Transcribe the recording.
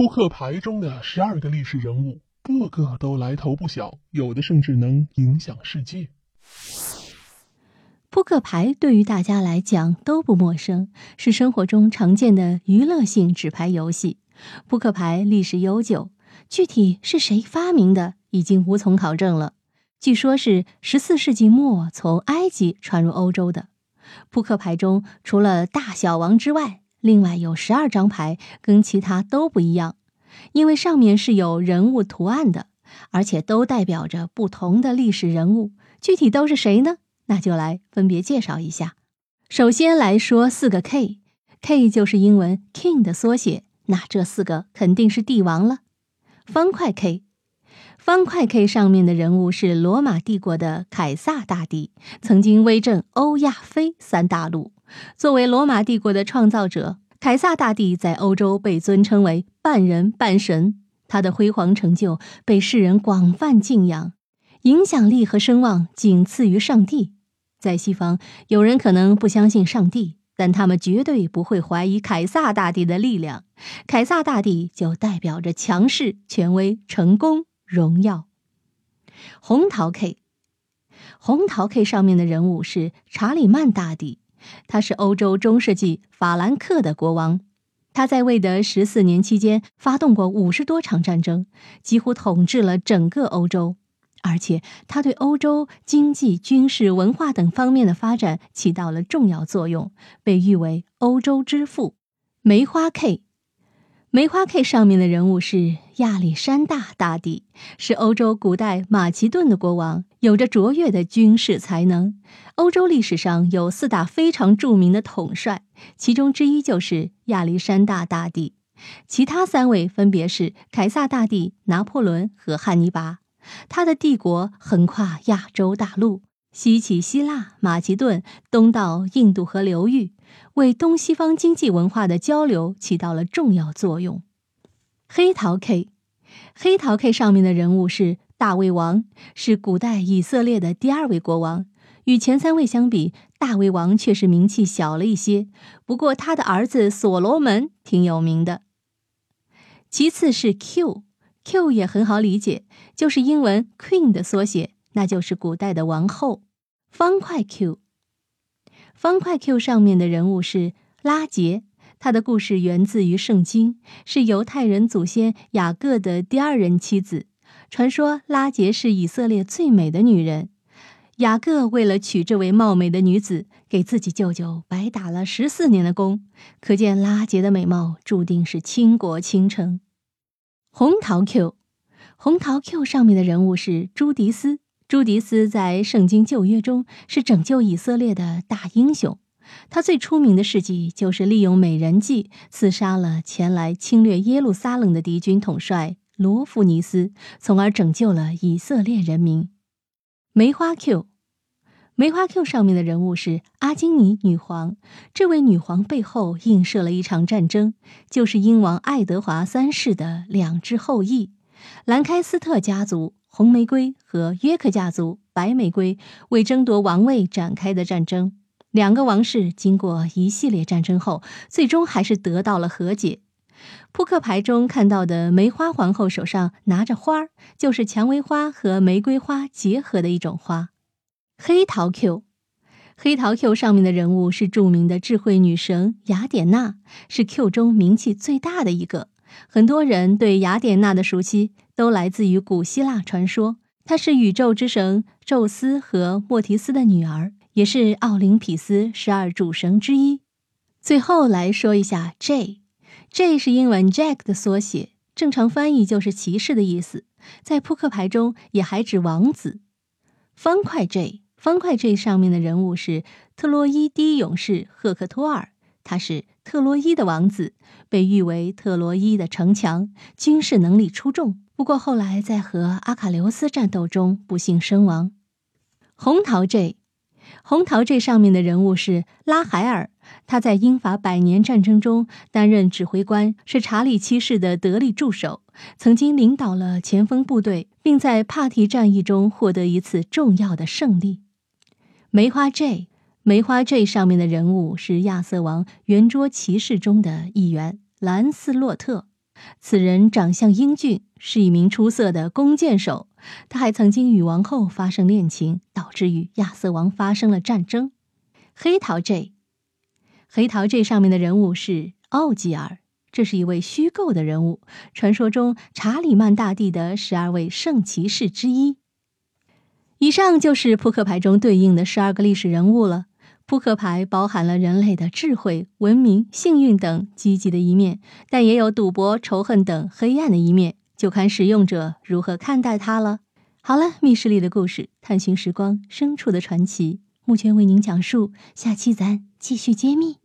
扑克牌中的十二个历史人物，个个都来头不小，有的甚至能影响世界。扑克牌对于大家来讲都不陌生，是生活中常见的娱乐性纸牌游戏。扑克牌历史悠久，具体是谁发明的，已经无从考证了。据说，是十四世纪末从埃及传入欧洲的。扑克牌中除了大小王之外，另外有十二张牌，跟其他都不一样，因为上面是有人物图案的，而且都代表着不同的历史人物。具体都是谁呢？那就来分别介绍一下。首先来说四个 K，K 就是英文 King 的缩写，那这四个肯定是帝王了。方块 K。方块 K 上面的人物是罗马帝国的凯撒大帝，曾经威震欧亚非三大陆。作为罗马帝国的创造者，凯撒大帝在欧洲被尊称为半人半神。他的辉煌成就被世人广泛敬仰，影响力和声望仅次于上帝。在西方，有人可能不相信上帝，但他们绝对不会怀疑凯撒大帝的力量。凯撒大帝就代表着强势、权威、成功。荣耀，红桃 K，红桃 K 上面的人物是查理曼大帝，他是欧洲中世纪法兰克的国王。他在位的十四年期间，发动过五十多场战争，几乎统治了整个欧洲。而且，他对欧洲经济、军事、文化等方面的发展起到了重要作用，被誉为欧洲之父。梅花 K。梅花 K 上面的人物是亚历山大大帝，是欧洲古代马其顿的国王，有着卓越的军事才能。欧洲历史上有四大非常著名的统帅，其中之一就是亚历山大大帝，其他三位分别是凯撒大帝、拿破仑和汉尼拔。他的帝国横跨亚洲大陆。西起希腊、马其顿，东到印度河流域，为东西方经济文化的交流起到了重要作用。黑桃 K，黑桃 K 上面的人物是大卫王，是古代以色列的第二位国王。与前三位相比，大卫王确实名气小了一些。不过他的儿子所罗门挺有名的。其次是 Q，Q 也很好理解，就是英文 Queen 的缩写。那就是古代的王后，方块 Q。方块 Q 上面的人物是拉杰，他的故事源自于圣经，是犹太人祖先雅各的第二任妻子。传说拉杰是以色列最美的女人，雅各为了娶这位貌美的女子，给自己舅舅白打了十四年的工。可见拉杰的美貌注定是倾国倾城。红桃 Q，红桃 Q 上面的人物是朱迪斯。朱迪斯在圣经旧约中是拯救以色列的大英雄，他最出名的事迹就是利用美人计刺杀了前来侵略耶路撒冷的敌军统帅罗弗尼斯，从而拯救了以色列人民。梅花 Q，梅花 Q 上面的人物是阿金尼女皇，这位女皇背后映射了一场战争，就是英王爱德华三世的两支后裔——兰开斯特家族。红玫瑰和约克家族白玫瑰为争夺王位展开的战争，两个王室经过一系列战争后，最终还是得到了和解。扑克牌中看到的梅花皇后手上拿着花儿，就是蔷薇花和玫瑰花结合的一种花。黑桃 Q，黑桃 Q 上面的人物是著名的智慧女神雅典娜，是 Q 中名气最大的一个。很多人对雅典娜的熟悉都来自于古希腊传说。她是宇宙之神宙斯和莫提斯的女儿，也是奥林匹斯十二主神之一。最后来说一下 J，J 是英文 Jack 的缩写，正常翻译就是骑士的意思，在扑克牌中也还指王子。方块 J，方块 J 上面的人物是特洛伊第一勇士赫克托尔。他是特洛伊的王子，被誉为特洛伊的城墙，军事能力出众。不过后来在和阿卡琉斯战斗中不幸身亡。红桃 J，红桃 J 上面的人物是拉海尔，他在英法百年战争中担任指挥官，是查理七世的得力助手，曾经领导了前锋部队，并在帕提战役中获得一次重要的胜利。梅花 J。梅花 J 上面的人物是亚瑟王圆桌骑士中的一员兰斯洛特。此人长相英俊，是一名出色的弓箭手。他还曾经与王后发生恋情，导致与亚瑟王发生了战争。黑桃 J，黑桃 J 上面的人物是奥吉尔，这是一位虚构的人物，传说中查理曼大帝的十二位圣骑士之一。以上就是扑克牌中对应的十二个历史人物了。扑克牌包含了人类的智慧、文明、幸运等积极的一面，但也有赌博、仇恨等黑暗的一面，就看使用者如何看待它了。好了，密室里的故事，探寻时光深处的传奇，目前为您讲述，下期咱继续揭秘。